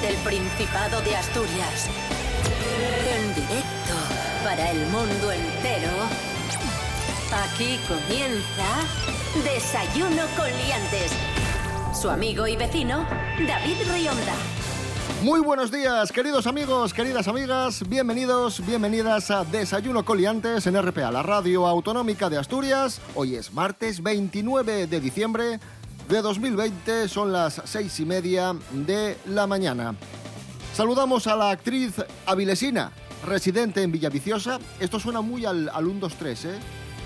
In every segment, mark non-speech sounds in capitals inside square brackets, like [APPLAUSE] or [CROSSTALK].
desde el Principado de Asturias. En directo para el mundo entero. Aquí comienza Desayuno con Liantes. Su amigo y vecino, David Rionda. Muy buenos días, queridos amigos, queridas amigas. Bienvenidos, bienvenidas a Desayuno Coliantes en RPA, la radio autonómica de Asturias. Hoy es martes 29 de diciembre de 2020, son las seis y media de la mañana. Saludamos a la actriz avilesina, residente en Villaviciosa. Esto suena muy al, al 1, 2, 3, ¿eh?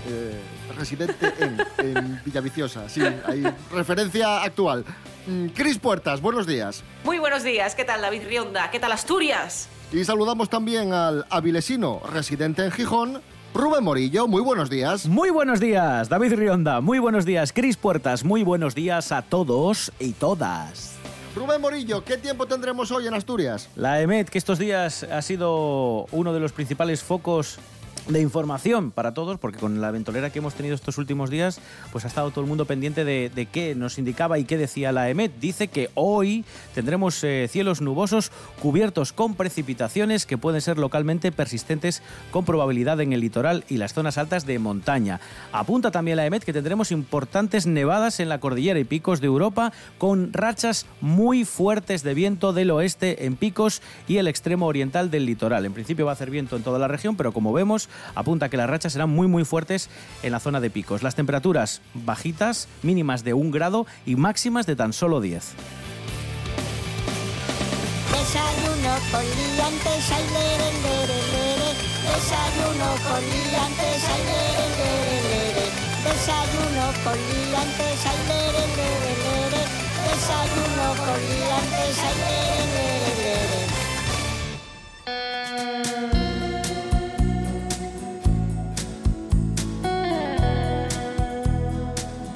Eh, residente en, en Villaviciosa. Sí, hay referencia actual. Mm, Cris Puertas, buenos días. Muy buenos días, ¿qué tal David Rionda? ¿Qué tal Asturias? Y saludamos también al avilesino residente en Gijón, Rubén Morillo. Muy buenos días. Muy buenos días, David Rionda. Muy buenos días, Cris Puertas. Muy buenos días a todos y todas. Rubén Morillo, ¿qué tiempo tendremos hoy en Asturias? La EMET, que estos días ha sido uno de los principales focos de información para todos, porque con la ventolera que hemos tenido estos últimos días, pues ha estado todo el mundo pendiente de, qué nos indicaba y qué decía la EMET. Dice que hoy tendremos eh, cielos nubosos cubiertos con precipitaciones que pueden ser localmente persistentes con probabilidad en el litoral y las zonas altas de montaña. Apunta también la EMET que tendremos importantes nevadas en la cordillera y picos de Europa con rachas muy fuertes de viento del oeste en picos y el extremo oriental del litoral. En principio va a hacer viento en toda la región, pero como vemos, apunta que las rachas serán muy muy fuertes en la zona de picos. Las temperaturas bajitas, mínimas de un grado y máximas de tan solo 10. Desayuno con liantes, ay, lere, lere. Desayuno con liantes, ay, lere, lere. Desayuno con liantes, ay, lere, lere. Desayuno con.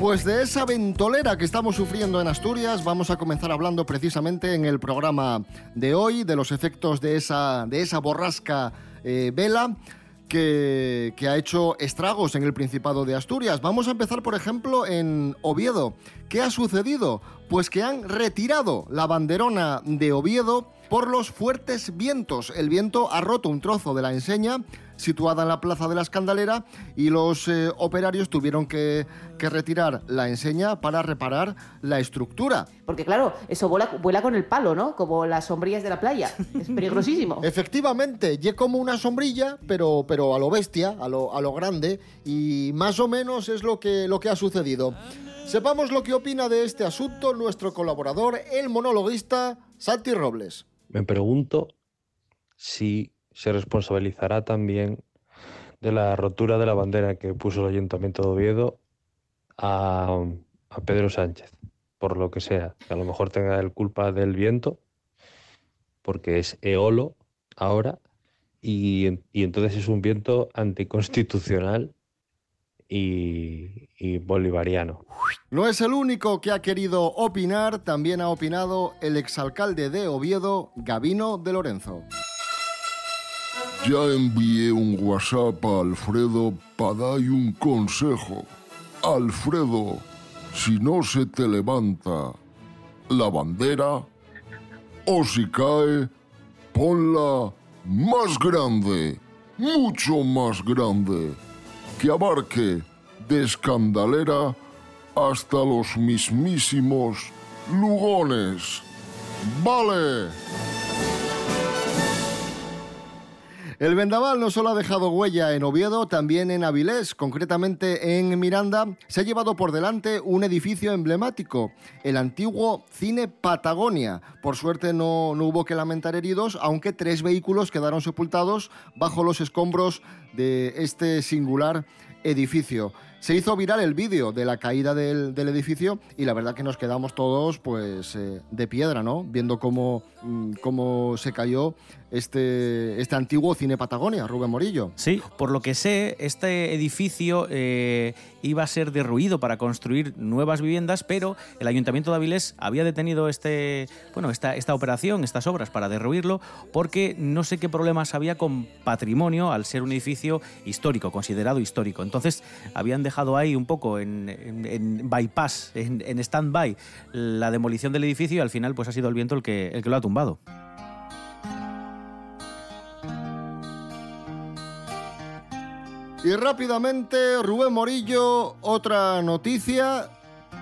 Pues de esa ventolera que estamos sufriendo en Asturias vamos a comenzar hablando precisamente en el programa de hoy de los efectos de esa, de esa borrasca eh, vela que, que ha hecho estragos en el Principado de Asturias. Vamos a empezar, por ejemplo, en Oviedo. ¿Qué ha sucedido? Pues que han retirado la banderona de Oviedo por los fuertes vientos. El viento ha roto un trozo de la enseña situada en la Plaza de la Escandalera y los eh, operarios tuvieron que, que retirar la enseña para reparar la estructura. Porque claro, eso vuela, vuela con el palo, ¿no? Como las sombrillas de la playa. [LAUGHS] Es peligrosísimo. Efectivamente, y como una sombrilla, pero, pero a lo bestia, a lo, a lo grande, y más o menos es lo que, lo que ha sucedido. Sepamos lo que opina de este asunto nuestro colaborador, el monologuista Santi Robles. Me pregunto si se responsabilizará también de la rotura de la bandera que puso el Ayuntamiento de Oviedo a, Pedro Sánchez, por lo que sea, que a lo mejor tenga el culpa del viento, porque es eolo ahora, y, y entonces es un viento anticonstitucional y, y bolivariano. No es el único que ha querido opinar, también ha opinado el exalcalde de Oviedo, Gavino de Lorenzo. Ya envié un WhatsApp a Alfredo para dar un consejo. Alfredo, si no se te levanta la bandera, o si cae, ponla más grande, mucho más grande, que abarque de escandalera hasta los mismísimos Lugones. ¡Vale! El vendaval no solo ha dejado huella en Oviedo, también en Avilés, concretamente en Miranda, se ha llevado por delante un edificio emblemático, el antiguo Cine Patagonia. Por suerte no, no hubo que lamentar heridos, aunque tres vehículos quedaron sepultados bajo los escombros de este singular. Se hizo viral el vídeo de la caída del, edificio y la verdad que nos quedamos todos pues eh, de piedra, ¿no? Viendo cómo, mm, cómo se cayó este, este antiguo cine Patagonia, Rubén Morillo. Sí, por lo que sé, este edificio eh, iba a ser derruido para construir nuevas viviendas, pero el Ayuntamiento de Avilés había detenido este, bueno, esta, esta operación, estas obras para derruirlo, porque no sé qué problemas había con patrimonio al ser un edificio edificio histórico, considerado histórico. Entonces habían dejado ahí un poco en, bypass, en, en stand-by, la demolición del edificio y al final pues ha sido el viento el que, el que lo ha tumbado. Y rápidamente, Rubén Morillo, otra noticia.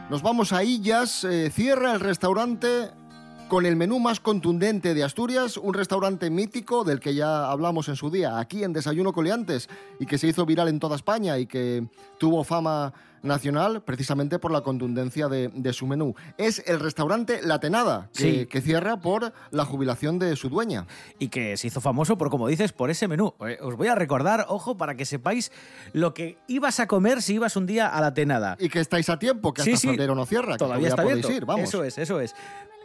Nos vamos a Illas. eh, cierra el restaurante con el menú más contundente de Asturias, un restaurante mítico del que ya hablamos en su día, aquí en Desayuno Coliantes, y que se hizo viral en toda España y que tuvo fama nacional precisamente por la contundencia de, de su menú. Es el restaurante La Tenada, que, Sí. que cierra por la jubilación de su dueña. y que se hizo famoso por, como dices, por ese menú. Eh, Os voy a recordar, ojo, para que sepáis lo que ibas a comer si ibas un día a la tenada. Y que estáis a tiempo, que hasta febrero no cierra. que Todavía está ir, vamos. Eso es, eso es.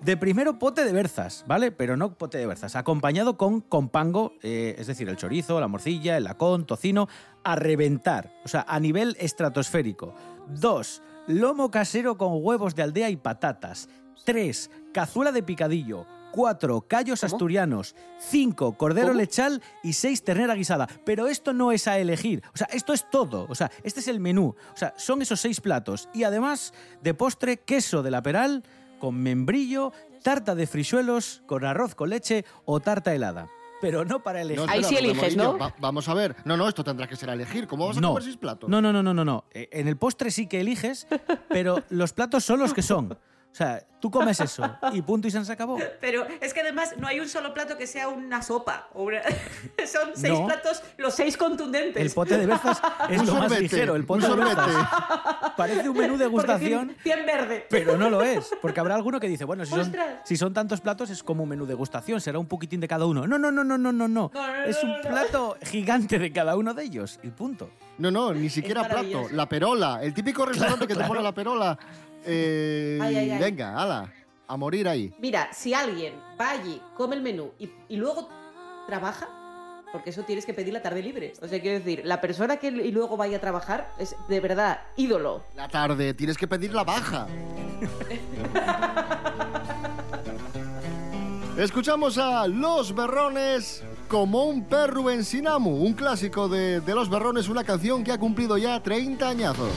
De primero pote de berzas, ¿vale? Pero no pote de berzas, acompañado con compango, eh, es decir, el chorizo, la morcilla, el lacón, tocino, a reventar, o sea, a nivel estratosférico. Dos, lomo casero con huevos de aldea y patatas. Tres, cazuela de picadillo. Cuatro, callos ¿Cómo? asturianos. Cinco, cordero ¿Cómo? lechal y seis, ternera guisada. Pero esto no es a elegir. O sea, esto es todo. O sea, este es el menú. O sea, son esos seis platos. Y además, de postre, queso de la peral con membrillo, tarta de frisuelos, con arroz con leche o tarta helada. Pero no para elegir. No, Ahí sí eliges, ¿no? va- vamos a ver. No, no, esto tendrá que ser a elegir. ¿Cómo vas a comer seis platos? No, no, no, no, no, no. Eh, En el postre sí que eliges, [LAUGHS] pero los platos son los que son. O sea, tú comes eso y punto y se acabó. Pero es que además no hay un solo plato que sea una sopa. una- [LAUGHS] Son seis No. platos, los seis contundentes. El pote de berzas [LAUGHS] es Un lo más sorbete, ligero. El un pote de sorbete. berzas parece un menú Porque degustación. tiene- tiene verde. Pero no lo es, porque habrá alguno que dice, bueno, si son, si son tantos platos es como un menú degustación, será un poquitín de cada uno. No, no, no, no, no, no, no. No, Es un no, no. plato gigante de cada uno de ellos y punto. No, no, ni siquiera plato. La perola. El típico [LAUGHS] restaurante que te pone la perola. Eh, Ay, ay, ay. Venga, ala. A morir ahí. Mira, si alguien va allí, come el menú y, y luego trabaja, porque eso tienes que pedir la tarde libre. O sea, quiero decir, la persona que y luego vaya a trabajar es de verdad ídolo. La tarde, tienes que pedir la baja. [LAUGHS] Escuchamos a Los Berrones como un perro en Sinamu, un clásico de, de Los Berrones, una canción que ha cumplido ya 30 añazos.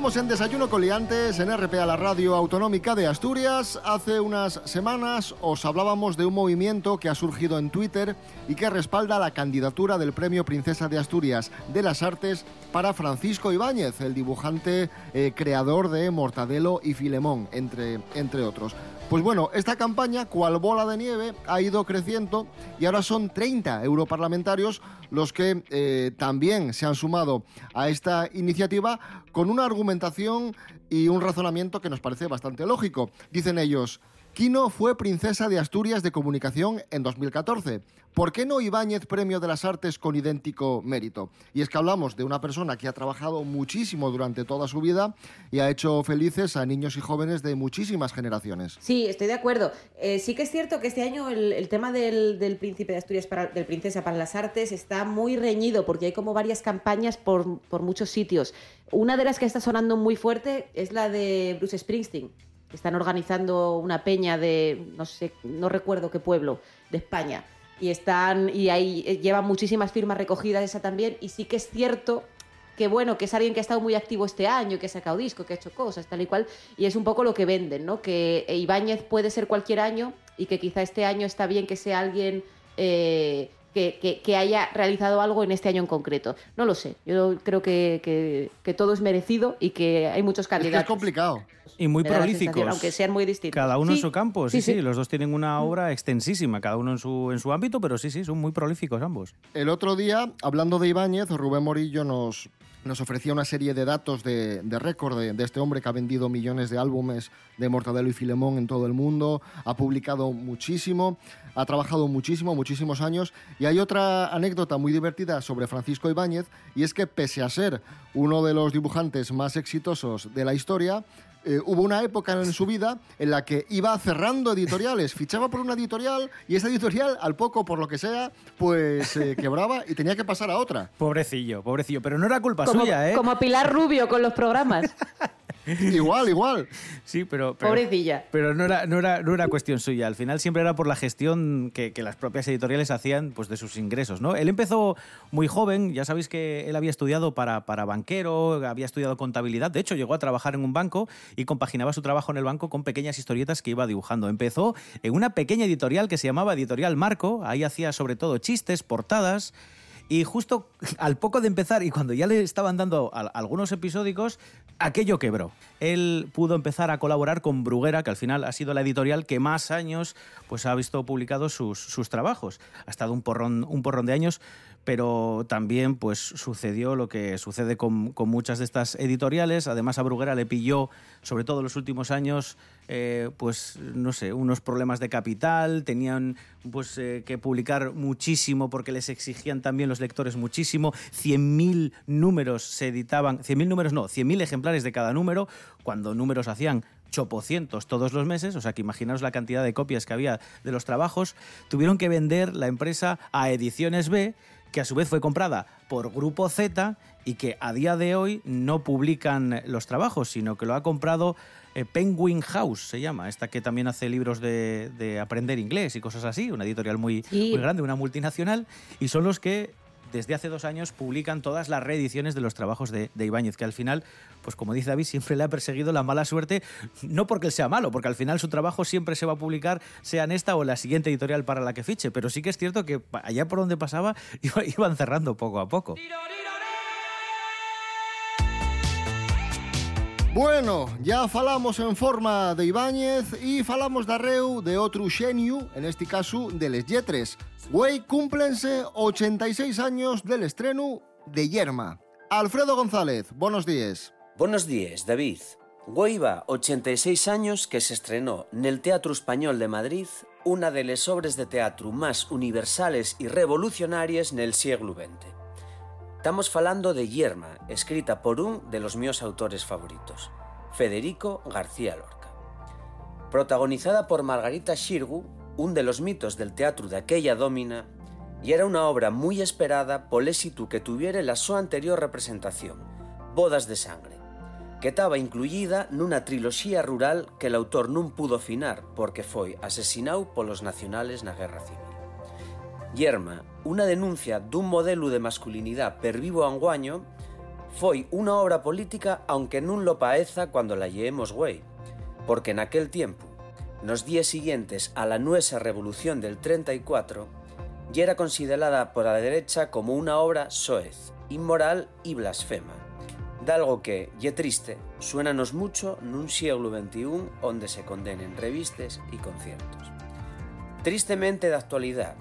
Continuamos en Desayuno con Liantes en RPA, la radio autonómica de Asturias. Hace unas semanas os hablábamos de un movimiento que ha surgido en Twitter y que respalda la candidatura del Premio Princesa de Asturias de las Artes para Francisco Ibáñez, el dibujante eh, creador de Mortadelo y Filemón, entre, entre otros. Pues bueno, esta campaña, cual bola de nieve, ha ido creciendo y ahora son 30 europarlamentarios los que eh, también se han sumado a esta iniciativa con una y un razonamiento que nos parece bastante lógico. Dicen ellos, Quino fue princesa de Asturias de Comunicación en 2014. ¿Por qué no Ibáñez Premio de las Artes con idéntico mérito? Y es que hablamos de una persona que ha trabajado muchísimo durante toda su vida y ha hecho felices a niños y jóvenes de muchísimas generaciones. Sí, estoy de acuerdo. Eh, sí que es cierto que este año el, tema del, príncipe de Asturias, para, del princesa para las artes, está muy reñido porque hay como varias campañas por muchos sitios. Una de las que está sonando muy fuerte es la de Bruce Springsteen. Están organizando una peña de, no sé, no recuerdo qué pueblo, de España. Y están, y ahí eh, llevan muchísimas firmas recogidas esa también. Y sí que es cierto que bueno, que es alguien que ha estado muy activo este año, que ha sacado disco, que ha hecho cosas, tal y cual, y es un poco lo que venden, ¿no? Que Ibáñez puede ser cualquier año y que quizá este año está bien que sea alguien eh, que, que- que haya realizado algo en este año en concreto. No lo sé, yo creo que, que- que todo es merecido y que hay muchos Es que es candidatos. complicado. Y muy prolíficos. aunque sean muy distintos. Cada uno en su campo, sí, sí, sí, sí. Los dos tienen una obra extensísima, cada uno en su, en su ámbito, pero sí, sí, son muy prolíficos ambos. El otro día, hablando de Ibáñez, Rubén Morillo nos, nos ofrecía una serie de datos de, de récord de, de este hombre que ha vendido millones de álbumes de Mortadelo y Filemón en todo el mundo, ha publicado muchísimo, ha trabajado muchísimo, muchísimos años. Y hay otra anécdota muy divertida sobre Francisco Ibáñez, y es que pese a ser uno de los dibujantes más exitosos de la historia, eh, hubo una época en su vida en la que iba cerrando editoriales, fichaba por una editorial y esa editorial, al poco, por lo que sea, pues eh, quebraba y tenía que pasar a otra. Pobrecillo, pobrecillo, pero no era culpa como, suya, ¿eh? como Pilar Rubio con los programas. [LAUGHS] [LAUGHS] Igual, igual. Sí, pero... pero- Pobrecilla. Pero no era, no, era, no era cuestión suya, al final siempre era por la gestión que, que las propias editoriales hacían pues, de sus ingresos. ¿no? Él empezó muy joven, ya sabéis que él había estudiado para, para banquero, había estudiado contabilidad, de hecho llegó a trabajar en un banco y compaginaba su trabajo en el banco con pequeñas historietas que iba dibujando. Empezó en una pequeña editorial que se llamaba Editorial Marco, ahí hacía sobre todo chistes, portadas. Y justo [LAUGHS] al poco de empezar y cuando ya le estaban dando al- algunos episódicos, aquello quebró. Él pudo empezar a colaborar con Bruguera, que al final ha sido la editorial que más años pues, ha visto publicados sus, sus trabajos. Ha estado un porrón, un porrón de años, pero también pues, sucedió lo que sucede con, con muchas de estas editoriales. Además, a Bruguera le pilló, sobre todo en los últimos años, eh, pues no sé, unos problemas de capital, tenían pues eh, que publicar muchísimo porque les exigían también los lectores muchísimo, 100.000 números se editaban, 100.000 números no, 100.000 ejemplares de cada número, cuando números hacían chopocientos todos los meses, o sea que imaginaos la cantidad de copias que había de los trabajos, tuvieron que vender la empresa a Ediciones B, que a su vez fue comprada por Grupo Z y que a día de hoy no publican los trabajos, sino que lo ha comprado eh, Penguin House, se llama, esta que también hace libros de, de aprender inglés y cosas así, una editorial muy, Sí. muy grande, una multinacional, y son los que desde hace dos años publican todas las reediciones de los trabajos de, de Ibáñez, que al final, pues como dice David, [LAUGHS] siempre le ha perseguido la mala suerte, no porque él sea malo, porque al final su trabajo siempre se va a publicar, sea en esta o la siguiente editorial para la que fiche, pero sí que es cierto que allá por donde pasaba [LAUGHS] iba- iban cerrando poco a poco. Bueno, ya falamos en forma de Ibáñez y falamos de arreu de outro xenio, en este caso de Les Lletres. Güey, cúmplense 86 años del estreno de Yerma. Alfredo González, buenos días. Buenos días, David. Guaiva, 86 años, que se estrenó en el Teatro Español de Madrid, una de las obras de teatro más universales y revolucionarias en el siglo XX. Estamos falando de Yerma, escrita por un de los míos autores favoritos, Federico García Lorca. Protagonizada por Margarita Xirgu, un de los mitos del teatro de aquella domina, y era una obra muy esperada por éxito que tuviera la su anterior representación, Bodas de Sangre, que estaba incluída nunha triloxía rural que el autor non pudo finar porque foi asesinado polos nacionales na Guerra Civil. Yerma, unha denuncia dun modelo de masculinidade per vivo anguaño, foi unha obra política aunque non lo paeza cuando la lleemos güey, porque naquel tiempo, nos días siguientes a la nuesa revolución del 34, ya era considerada por la derecha como una obra soez, inmoral y blasfema, de algo que, ye triste, suénanos mucho nun siglo XXI onde se condenen revistes y conciertos. Tristemente de actualidad,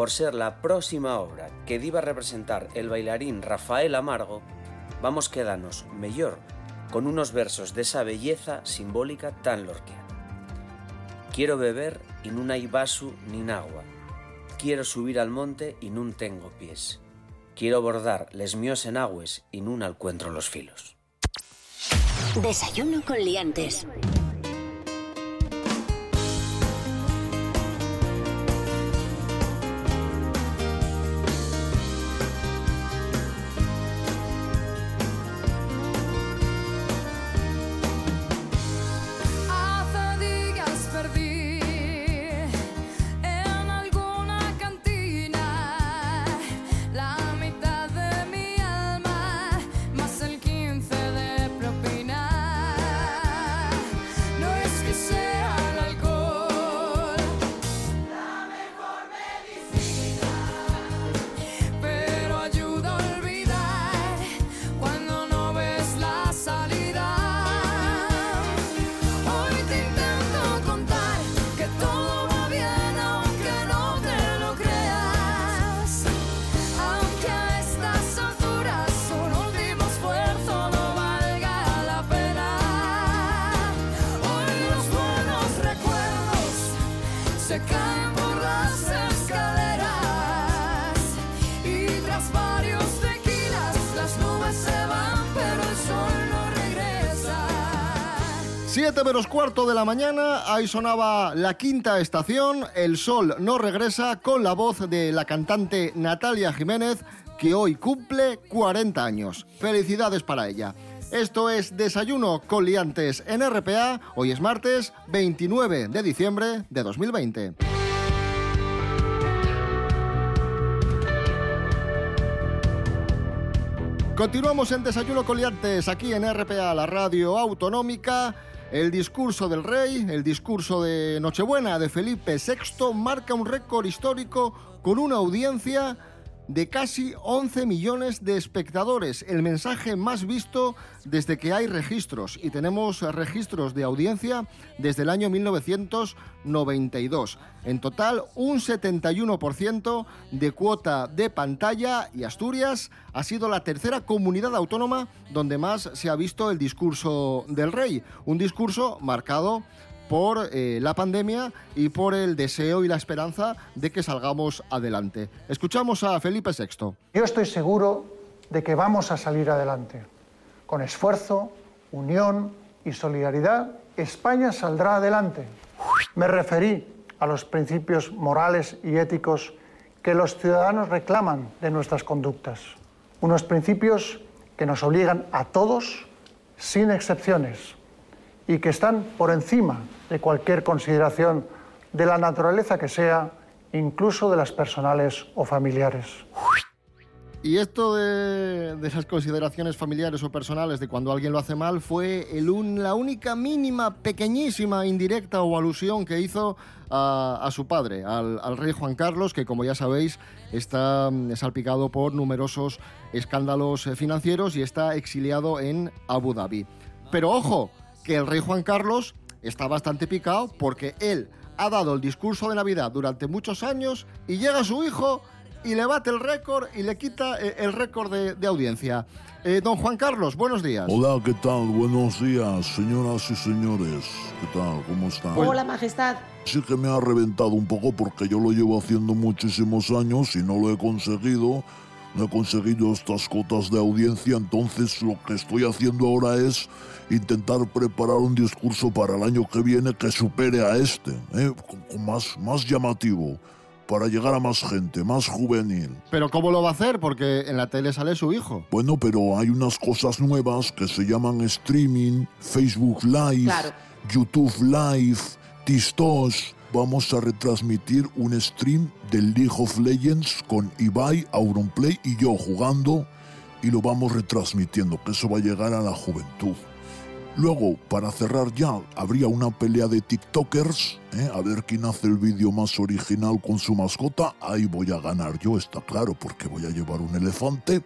por ser la próxima obra que iba a representar el bailarín Rafael Amargo, vamos quedarnos mellor con unos versos de esa belleza simbólica tan lorquiana. Quiero beber y no hay vaso ni agua. Quiero subir al monte y no tengo pies. Quiero bordar les míos enagües y no encuentro los filos. Desayuno con liantes. 7 menos cuarto de la mañana, ahí sonaba la quinta estación, El Sol no regresa, con la voz de la cantante Natalia Jiménez, que hoy cumple 40 años. Felicidades para ella. Esto es Desayuno con Liantes en RPA, hoy es martes 29 de diciembre de 2020. Continuamos en Desayuno con Liantes, aquí en RPA, la radio autonómica. El discurso del rey, el discurso de Nochebuena de Felipe VI, marca un récord histórico con una audiencia de casi 11 millones de espectadores, el mensaje más visto desde que hay registros y tenemos registros de audiencia desde el año 1992. En total, un 71% de cuota de pantalla y Asturias ha sido la tercera comunidad autónoma donde más se ha visto el discurso del rey, un discurso marcado por eh, la pandemia y por el deseo y la esperanza de que salgamos adelante. Escuchamos a Felipe VI. Yo estoy seguro de que vamos a salir adelante. Con esfuerzo, unión y solidaridad, España saldrá adelante. Me referí a los principios morales y éticos que los ciudadanos reclaman de nuestras conductas. Unos principios que nos obligan a todos, sin excepciones, y que están por encima de cualquier consideración de la naturaleza que sea, incluso de las personales o familiares. Y esto de, de esas consideraciones familiares o personales de cuando alguien lo hace mal fue el un- la única mínima, pequeñísima, indirecta o alusión que hizo a, a su padre, al, al rey Juan Carlos, que como ya sabéis está mm, salpicado por numerosos escándalos eh, financieros y está exiliado en Abu Dhabi. Pero ojo, que el rey Juan Carlos está bastante picado porque él ha dado el discurso de Navidad durante muchos años y llega su hijo y le bate el récord y le quita eh, el récord de, de audiencia. Eh, don Juan Carlos, buenos días. Hola, ¿qué tal? Buenos días, señoras y señores. ¿Qué tal? ¿Cómo están? Hola, majestad. Sí que me ha reventado un poco porque yo lo llevo haciendo muchísimos años y no lo he conseguido. No he conseguido estas cotas de audiencia, entonces lo que estoy haciendo ahora es intentar preparar un discurso para el año que viene que supere a este, ¿eh? con, con más, más llamativo, para llegar a más gente, más juvenil. Pero ¿cómo lo va a hacer? Porque en la tele sale su hijo. Bueno, pero hay unas cosas nuevas que se llaman streaming, Facebook Live, Claro. YouTube Live, Tistos. Vamos a retransmitir un stream del League of Legends con Ibai, Auronplay y yo jugando y lo vamos retransmitiendo, que eso va a llegar a la juventud. Luego, para cerrar ya, habría una pelea de TikTokers, ¿eh? a ver quién hace el vídeo más original con su mascota. Ahí voy a ganar yo, está claro, porque voy a llevar un elefante.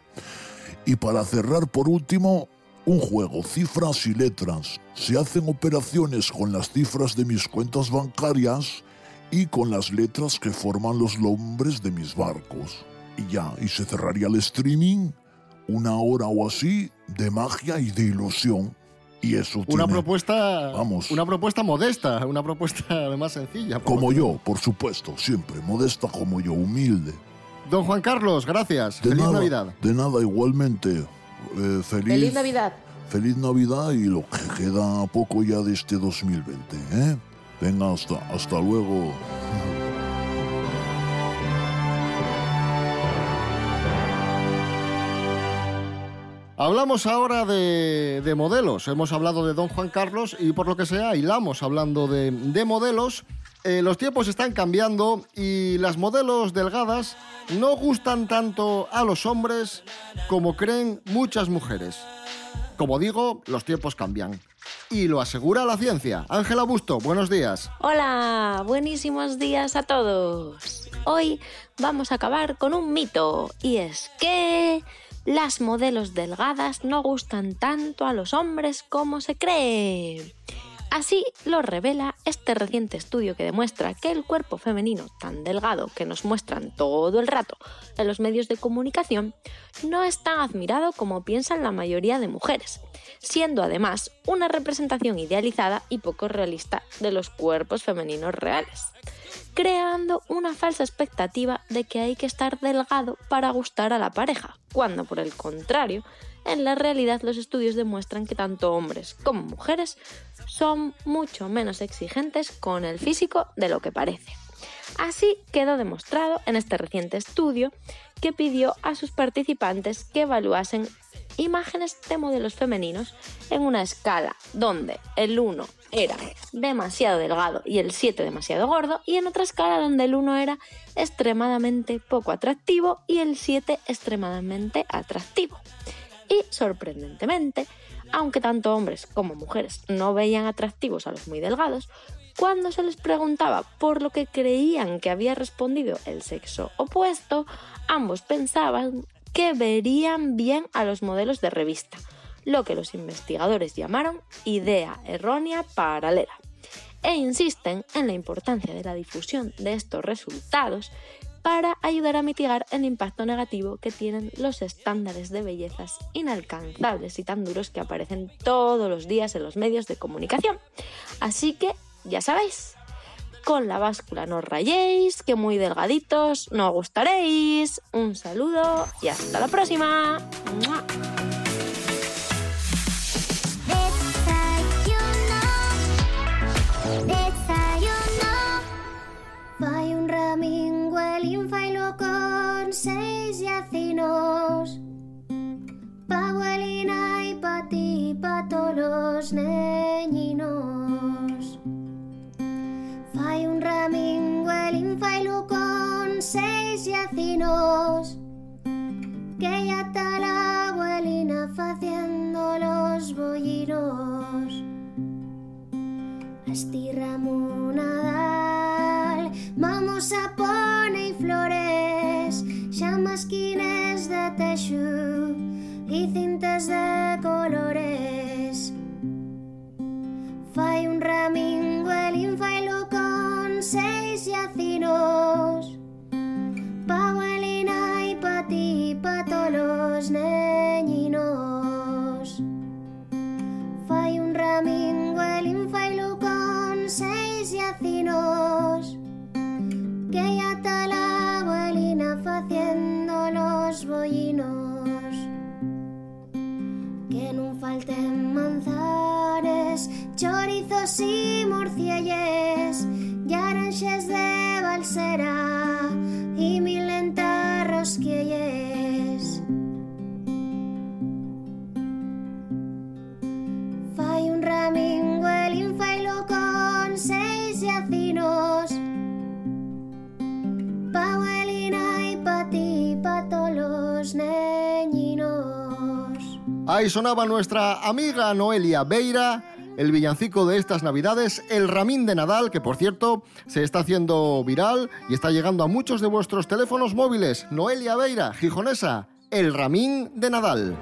Y para cerrar, por último, un juego, cifras y letras. Se hacen operaciones con las cifras de mis cuentas bancarias y con las letras que forman los nombres de mis barcos. Y ya, y se cerraría el streaming, una hora o así, de magia y de ilusión. Y eso Una tiene- propuesta, Vamos. una propuesta modesta, una propuesta [LAUGHS] además sencilla. Como yo, por supuesto, siempre. Modesta como yo, humilde. Don Juan Carlos, gracias. De Feliz nada, Navidad. De nada, igualmente. Eh, feliz, Feliz Navidad. Feliz Navidad y lo que queda poco ya de este 2020, ¿eh? Venga, hasta, hasta luego. Hablamos ahora de, de modelos. Hemos hablado de Don Juan Carlos y por lo que sea, hilamos hablando de, de modelos. Eh, los tiempos están cambiando y las modelos delgadas no gustan tanto a los hombres como creen muchas mujeres. Como digo, los tiempos cambian. Y lo asegura la ciencia. Ángela Busto, buenos días. Hola, buenísimos días a todos. Hoy vamos a acabar con un mito y es que las modelos delgadas no gustan tanto a los hombres como se cree. Así lo revela este reciente estudio que demuestra que el cuerpo femenino tan delgado que nos muestran todo el rato en los medios de comunicación no es tan admirado como piensan la mayoría de mujeres, siendo además una representación idealizada y poco realista de los cuerpos femeninos reales, creando una falsa expectativa de que hay que estar delgado para gustar a la pareja, cuando por el contrario, en la realidad los estudios demuestran que tanto hombres como mujeres son mucho menos exigentes con el físico de lo que parece. Así quedó demostrado en este reciente estudio que pidió a sus participantes que evaluasen imágenes de modelos femeninos en una escala donde el 1 era demasiado delgado y el 7 demasiado gordo y en otra escala donde el 1 era extremadamente poco atractivo y el 7 extremadamente atractivo. Y sorprendentemente, aunque tanto hombres como mujeres no veían atractivos a los muy delgados, cuando se les preguntaba por lo que creían que había respondido el sexo opuesto, ambos pensaban que verían bien a los modelos de revista, lo que los investigadores llamaron idea errónea paralela, e insisten en la importancia de la difusión de estos resultados para ayudar a mitigar el impacto negativo que tienen los estándares de bellezas inalcanzables y tan duros que aparecen todos los días en los medios de comunicación. Así que, ya sabéis, con la báscula no rayéis, que muy delgaditos no os gustaréis. Un saludo y hasta la próxima. os neñinos. Fai un ramingo e linfailo con seis yacinos Que ya está la abuelina faciendo los bollinos. Asti Nadal, Vamos a pone flores Xa masquines de texu E cintas de colores. Fai un ramingo el infailo con seis yacinos, pa' y pa' ti pa' todos los chorizos y morcielles Yaranches de balsera y mil lentas rosquilles Fai un ramingo el infailo con seis yacinos Pa' abuelina y pa' ti y pa' todos los neñinos Ahí sonaba nuestra amiga Noelia Beira, el villancico de estas navidades, el Ramín de Nadal, que por cierto se está haciendo viral y está llegando a muchos de vuestros teléfonos móviles. Noelia Beira, gijonesa, el Ramín de Nadal.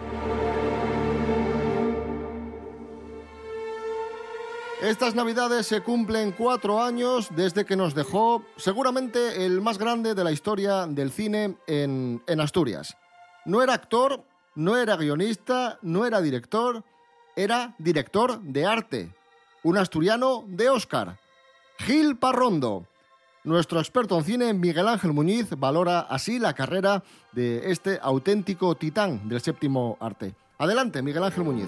Estas navidades se cumplen cuatro años desde que nos dejó seguramente el más grande de la historia del cine en, Asturias. No era actor, no era guionista, no era director, era director de arte, un asturiano de Oscar. Gil Parrondo. Nuestro experto en cine, Miguel Ángel Muñiz, valora así la carrera de este auténtico titán del séptimo arte. Adelante, Miguel Ángel Muñiz.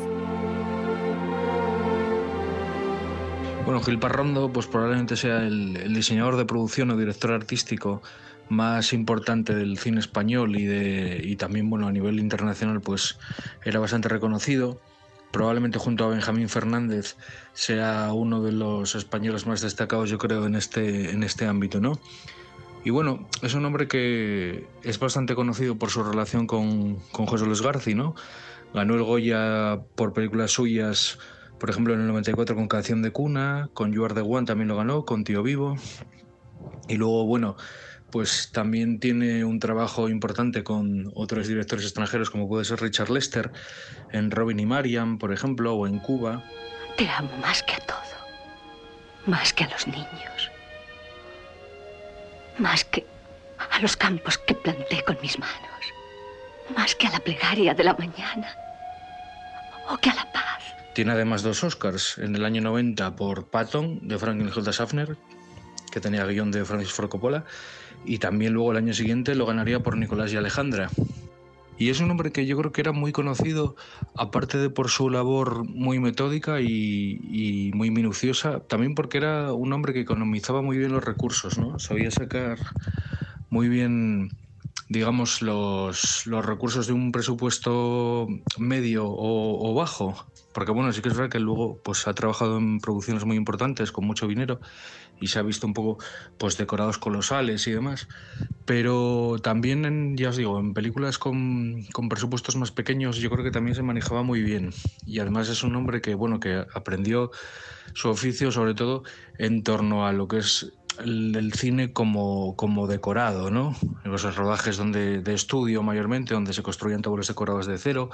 Bueno, Gil Parrondo pues probablemente sea el, el diseñador de producción o director artístico más importante del cine español y, de, y también bueno, a nivel internacional pues era bastante reconocido. Probablemente junto a Benjamín Fernández sea uno de los españoles más destacados yo creo en este, en este ámbito. ¿no? Y bueno, es un hombre que es bastante conocido por su relación con, con José Luis García, ¿no? Ganó el Goya por películas suyas, por ejemplo en el 94 con Canción de Cuna, con You Are the One también lo ganó, con Tío Vivo. Y luego, bueno, pues también tiene un trabajo importante con otros directores extranjeros como puede ser Richard Lester en Robin y Marian, por ejemplo, o en Cuba. Te amo más que a todo. Más que a los niños. Más que a los campos que planté con mis manos. Más que a la plegaria de la mañana. O que a la paz. Tiene además dos Oscars, en el año 90 por Patton de Franklin J. Schaffner, que tenía guion de Francis Ford Coppola, y también luego el año siguiente lo ganaría por Nicolás y Alejandra. Y es un hombre que yo creo que era muy conocido, aparte de por su labor muy metódica y, muy minuciosa, también porque era un hombre que economizaba muy bien los recursos, ¿no? Sabía sacar muy bien, digamos, los, los recursos de un presupuesto medio o, bajo. Porque bueno, sí que es verdad que luego pues, ha trabajado en producciones muy importantes con mucho dinero y se ha visto un poco pues decorados colosales y demás. Pero también, en, ya os digo, en películas con, con presupuestos más pequeños yo creo que también se manejaba muy bien. Y además es un hombre que, bueno, que aprendió su oficio sobre todo en torno a lo que es el, el cine como, como decorado, ¿no? En esos rodajes donde, de estudio mayormente, donde se construían tabulas decorados de cero.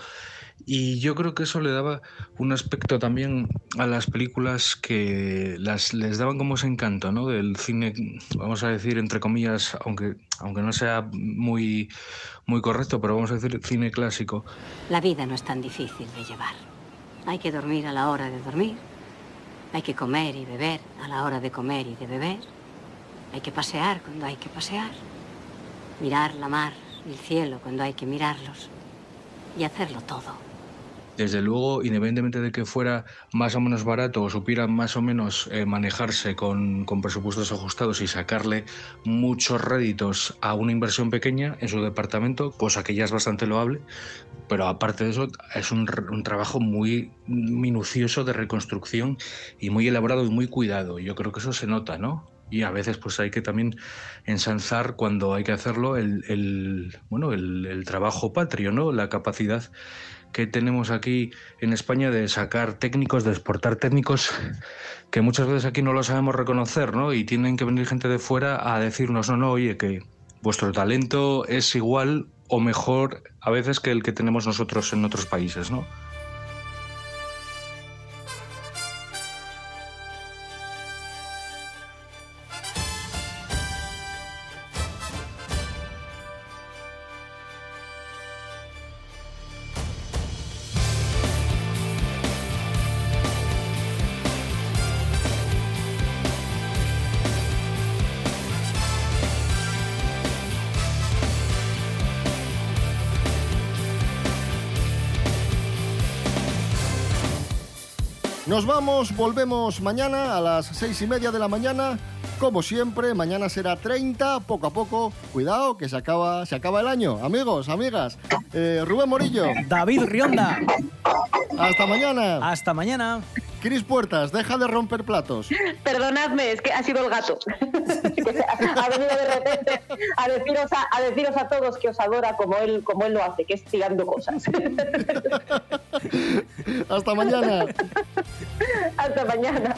Y yo creo que eso le daba un aspecto también a las películas que las, les daban como ese encanto, ¿no? Del cine, vamos a decir, entre comillas, aunque, aunque no sea muy, muy correcto, pero vamos a decir cine clásico. La vida no es tan difícil de llevar. Hay que dormir a la hora de dormir. Hay que comer y beber a la hora de comer y de beber. Hay que pasear cuando hay que pasear. Mirar la mar el cielo cuando hay que mirarlos. Y hacerlo todo. Desde luego, independientemente de que fuera más o menos barato o supiera más o menos eh, manejarse con, con presupuestos ajustados y sacarle muchos réditos a una inversión pequeña en su departamento, cosa que ya es bastante loable, pero aparte de eso es un, un trabajo muy minucioso de reconstrucción y muy elaborado y muy cuidado. Yo creo que eso se nota, ¿no? Y a veces pues hay que también ensalzar cuando hay que hacerlo el, bueno, el trabajo patrio, ¿no? La capacidad que tenemos aquí en España de sacar técnicos, de exportar técnicos que muchas veces aquí no lo sabemos reconocer, ¿no? Y tienen que venir gente de fuera a decirnos, no, no, oye, que vuestro talento es igual o mejor a veces que el que tenemos nosotros en otros países, ¿no? Vamos, volvemos mañana a las seis y media de la mañana. Como siempre, mañana será 30, poco a poco. Cuidado, que se acaba, se acaba el año. Amigos, amigas. Eh, Rubén Morillo. David Rionda. Hasta mañana. Hasta mañana. Cris Puertas, deja de romper platos. Perdonadme, es que ha sido el gato. [LAUGHS] Ha venido de repente a deciros a, a deciros a todos que os adora como él, como él lo hace, que es tirando cosas. [LAUGHS] Hasta mañana. Hasta mañana.